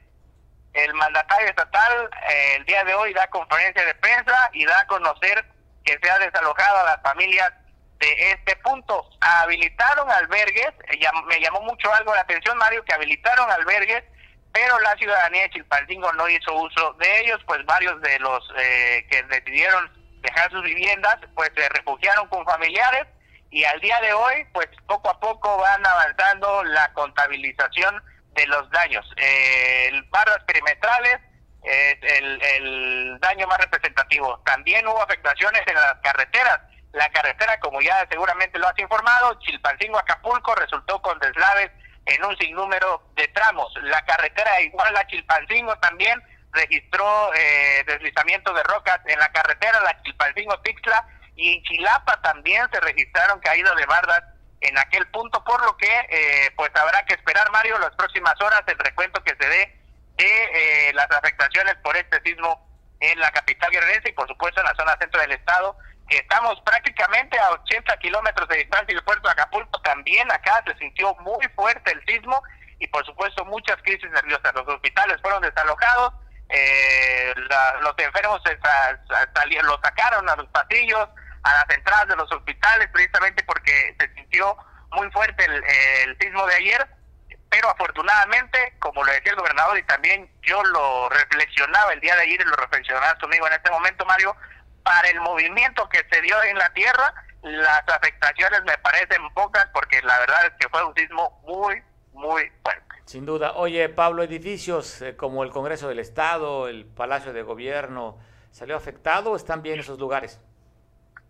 El mandatario estatal el día de hoy da conferencia de prensa y da a conocer que se ha desalojado a las familias de este punto. Habilitaron albergues, eh, me llamó mucho algo la atención, Mario, que habilitaron albergues, pero la ciudadanía de Chilpancingo no hizo uso de ellos, pues varios de los eh, que decidieron dejar sus viviendas, pues se refugiaron con familiares y al día de hoy, pues poco a poco van avanzando la contabilización de los daños. Eh, barras perimetrales es el, el daño más representativo. También hubo afectaciones en las carreteras la carretera, como ya seguramente lo has informado, Chilpancingo-Acapulco resultó con deslaves en un sinnúmero de tramos. La carretera igual a Chilpancingo también registró eh, deslizamiento de rocas en la carretera, la Chilpancingo-Tixla, y en Chilapa también se registraron caídas de bardas en aquel punto, por lo que eh, pues habrá que esperar, Mario, las próximas horas el recuento que se dé de eh, las afectaciones por este sismo en la capital guerrerense y por supuesto en la zona centro del estado, estamos prácticamente a 80 kilómetros de distancia del puerto de Acapulco, también acá se sintió muy fuerte el sismo y por supuesto muchas crisis nerviosas. Los hospitales fueron desalojados, eh, los enfermos se, los sacaron a los pasillos, a las entradas de los hospitales, precisamente porque se sintió muy fuerte el, el sismo de ayer pero afortunadamente, como lo decía el gobernador y también yo lo reflexionaba el día de ayer y lo reflexionaba conmigo en este momento, Mario, para el movimiento que se dio en la tierra, las afectaciones me parecen pocas porque la verdad es que fue un sismo muy, muy fuerte. Sin duda. Oye, Pablo, edificios eh, como el Congreso del Estado, el Palacio de Gobierno, ¿salió afectado o están bien esos lugares?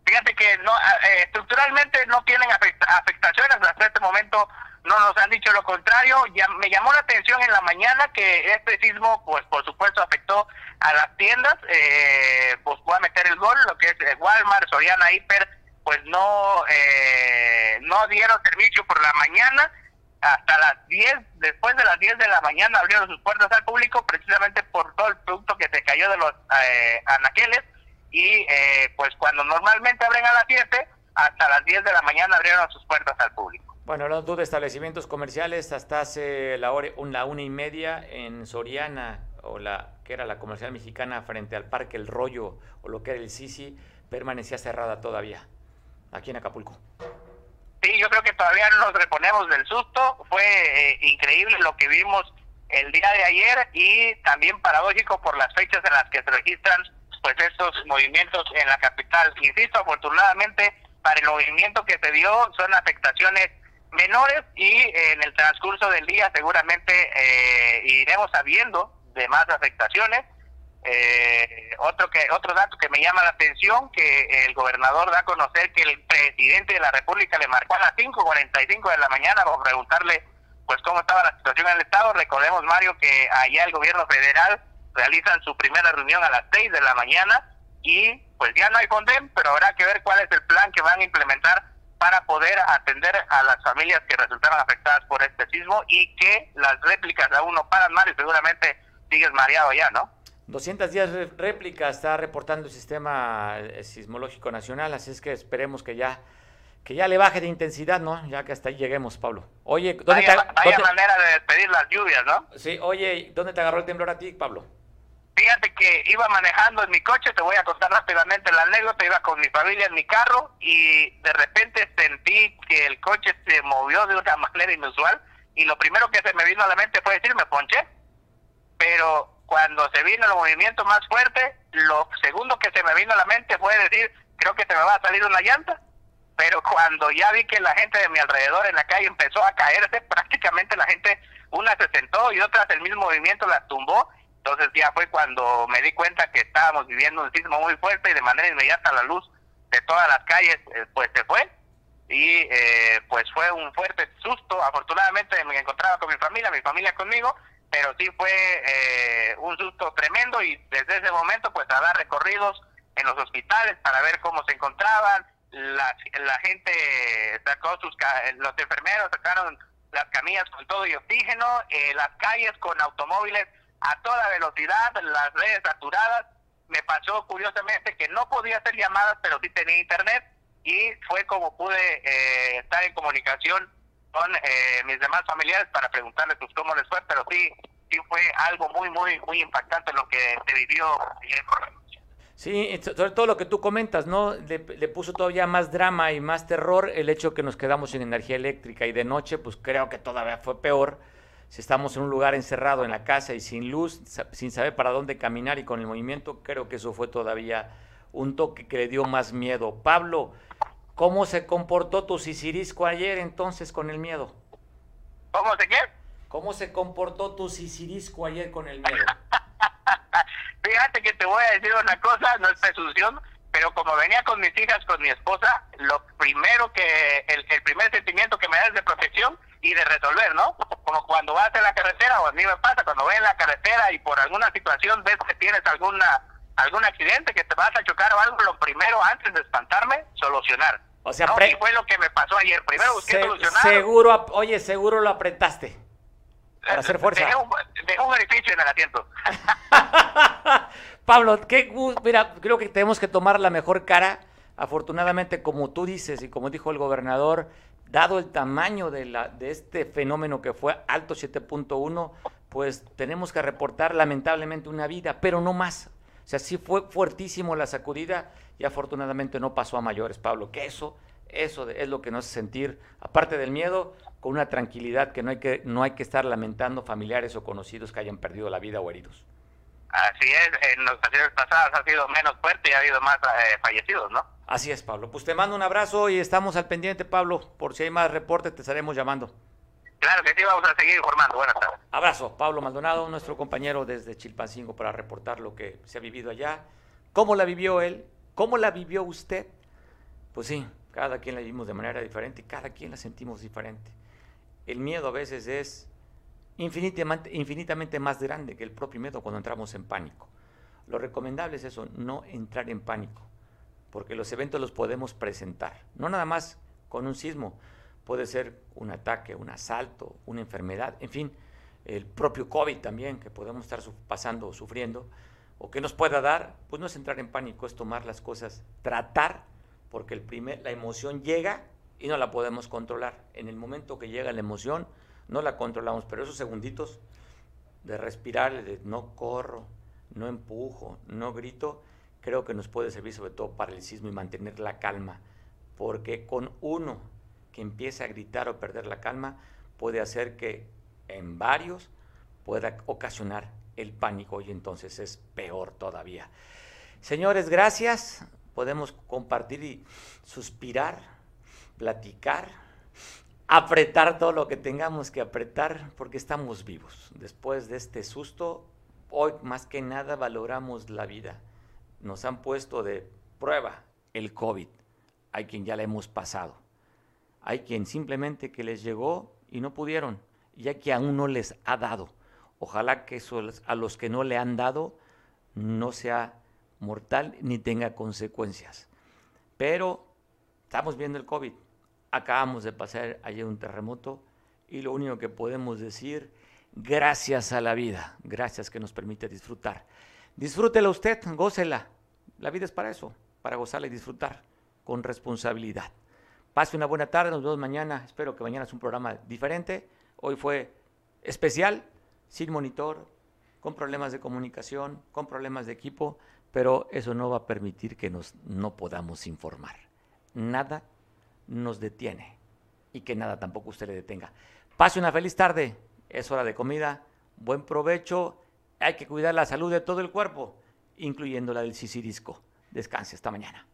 Fíjate que no eh, estructuralmente no tienen afectaciones hasta este momento no nos han dicho lo contrario. Ya, me llamó la atención en la mañana que este sismo, pues por supuesto, afectó a las tiendas. Eh, pues voy a meter el gol, lo que es eh, Walmart, Soriana, Hiper, pues no, eh, no dieron servicio por la mañana. Hasta las 10, después de las 10 de la mañana abrieron sus puertas al público precisamente por todo el producto que se cayó de los eh, anaqueles. Y eh, pues cuando normalmente abren a las 7, hasta las 10 de la mañana abrieron sus puertas al público. Bueno, hablando de establecimientos comerciales, hasta hace la, hora, una, una y media en Soriana, o la que era la comercial mexicana frente al Parque El Rollo, o lo que era el Sisi, permanecía cerrada todavía, aquí en Acapulco. Sí, yo creo que todavía no nos reponemos del susto. Fue eh, increíble lo que vimos el día de ayer y también paradójico por las fechas en las que se registran pues estos movimientos en la capital. Insisto, afortunadamente para el movimiento que se dio son afectaciones menores y en el transcurso del día seguramente eh, iremos sabiendo de más afectaciones. Eh, otro que otro dato que me llama la atención que el gobernador da a conocer que el presidente de la República le marcó a las 5:45 de la mañana para preguntarle pues cómo estaba la situación en el estado. Recordemos Mario que allá el gobierno federal realizan su primera reunión a las 6 de la mañana y pues ya no hay condem, pero habrá que ver cuál es el plan que van a implementar para poder atender a las familias que resultaron afectadas por este sismo y que las réplicas aún no paran mal y seguramente sigues mareado ya, ¿no? 210 réplicas está reportando el sistema eh, sismológico nacional, así es que esperemos que ya que ya le baje de intensidad, ¿no? Ya que hasta ahí lleguemos, Pablo. Oye, ¿dónde vaya, te, manera de despedir las lluvias, ¿no? Sí, oye, ¿dónde te agarró el temblor a ti, Pablo? Fíjate que iba manejando en mi coche, te voy a contar rápidamente la anécdota, iba con mi familia en mi carro y de repente sentí que el coche se movió de una manera inusual y lo primero que se me vino a la mente fue decir, me ponché. Pero cuando se vino el movimiento más fuerte, lo segundo que se me vino a la mente fue decir, creo que se me va a salir una llanta. Pero cuando ya vi que la gente de mi alrededor en la calle empezó a caerse, prácticamente la gente, una se sentó y otra el mismo movimiento la tumbó entonces ya fue cuando me di cuenta que estábamos viviendo un sismo muy fuerte y de manera inmediata la luz de todas las calles eh, pues se fue y eh, pues fue un fuerte susto. Afortunadamente me encontraba con mi familia, mi familia conmigo, pero sí fue eh, un susto tremendo y desde ese momento pues a dar recorridos en los hospitales para ver cómo se encontraban. La, gente sacó sus, los enfermeros sacaron las camillas con todo y oxígeno, las calles con automóviles a toda velocidad, las redes saturadas. Me pasó curiosamente que no podía hacer llamadas, pero sí tenía internet y fue como pude eh, estar en comunicación con eh, mis demás familiares para preguntarles pues cómo les fue, pero sí, sí fue algo muy, muy, muy impactante lo que se vivió Sí, sobre todo lo que tú comentas, ¿no? Le, le, puso todavía más drama y más terror el hecho que nos quedamos sin energía eléctrica y de noche, pues creo que todavía fue peor si estamos en un lugar encerrado en la casa y sin luz, sin saber para dónde caminar y con el movimiento, creo que eso fue todavía un toque que le dio más miedo. Pablo, ¿cómo se comportó tu sisirisco ayer entonces con el miedo? ¿Cómo se qué? ¿Cómo se comportó tu sisirisco ayer con el miedo? Fíjate que te voy a decir una cosa, no es presunción, pero como venía con mis hijas, con mi esposa, lo primero que, el, el primer sentimiento que me da es de protección y de resolver, ¿no? Como cuando vas en la carretera, o a mí me pasa, cuando voy en la carretera y por alguna situación ves que tienes alguna algún accidente, que te vas a chocar o algo, lo primero, antes de espantarme, solucionar. O sea, no, pre- y fue lo que me pasó ayer. Primero busqué Se- solucionar. seguro, oye, seguro lo apretaste. Para hacer fuerza. Dejé un, dejé un orificio en el asiento. Pablo, qué mira, creo que tenemos que tomar la mejor cara. Afortunadamente, como tú dices y como dijo el gobernador, dado el tamaño de, la, de este fenómeno que fue alto 7.1, pues tenemos que reportar lamentablemente una vida, pero no más. O sea, sí fue fuertísimo la sacudida y afortunadamente no pasó a mayores, Pablo, que eso, eso es lo que nos hace sentir, aparte del miedo, con una tranquilidad que no hay que, no hay que estar lamentando familiares o conocidos que hayan perdido la vida o heridos. Así es, en ocasiones pasadas ha sido menos fuerte y ha habido más eh, fallecidos, ¿no? Así es, Pablo. Pues te mando un abrazo y estamos al pendiente, Pablo. Por si hay más reportes, te estaremos llamando. Claro que sí, vamos a seguir informando. Buenas tardes. Abrazo, Pablo Maldonado, nuestro compañero desde Chilpancingo, para reportar lo que se ha vivido allá. ¿Cómo la vivió él? ¿Cómo la vivió usted? Pues sí, cada quien la vivimos de manera diferente cada quien la sentimos diferente. El miedo a veces es infinitamente, infinitamente más grande que el propio miedo cuando entramos en pánico. Lo recomendable es eso, no entrar en pánico, porque los eventos los podemos presentar, no nada más con un sismo, puede ser un ataque, un asalto, una enfermedad, en fin, el propio COVID también que podemos estar pasando o sufriendo, o que nos pueda dar, pues no es entrar en pánico, es tomar las cosas, tratar, porque el primer, la emoción llega y no la podemos controlar. En el momento que llega la emoción, no la controlamos, pero esos segunditos de respirar, de no corro, no empujo, no grito, creo que nos puede servir sobre todo para el sismo y mantener la calma, porque con uno que empiece a gritar o perder la calma puede hacer que en varios pueda ocasionar el pánico y entonces es peor todavía. Señores, gracias. Podemos compartir y suspirar, platicar, apretar todo lo que tengamos que apretar porque estamos vivos. Después de este susto, hoy más que nada valoramos la vida. Nos han puesto de prueba el COVID. Hay quien ya la hemos pasado. Hay quien simplemente que les llegó y no pudieron. Y hay que aún no les ha dado. Ojalá que a los que no le han dado no sea mortal ni tenga consecuencias. Pero estamos viendo el COVID. Acabamos de pasar ayer un terremoto y lo único que podemos decir, gracias a la vida, gracias que nos permite disfrutar. Disfrútela usted, gócela. La vida es para eso, para gozarla y disfrutar con responsabilidad. Pase una buena tarde, nos vemos mañana. Espero que mañana es un programa diferente. Hoy fue especial, sin monitor, con problemas de comunicación, con problemas de equipo, pero eso no va a permitir que nos no podamos informar. Nada nos detiene y que nada tampoco usted le detenga. Pase una feliz tarde, es hora de comida, buen provecho, hay que cuidar la salud de todo el cuerpo, incluyendo la del sisirisco. Descanse esta mañana.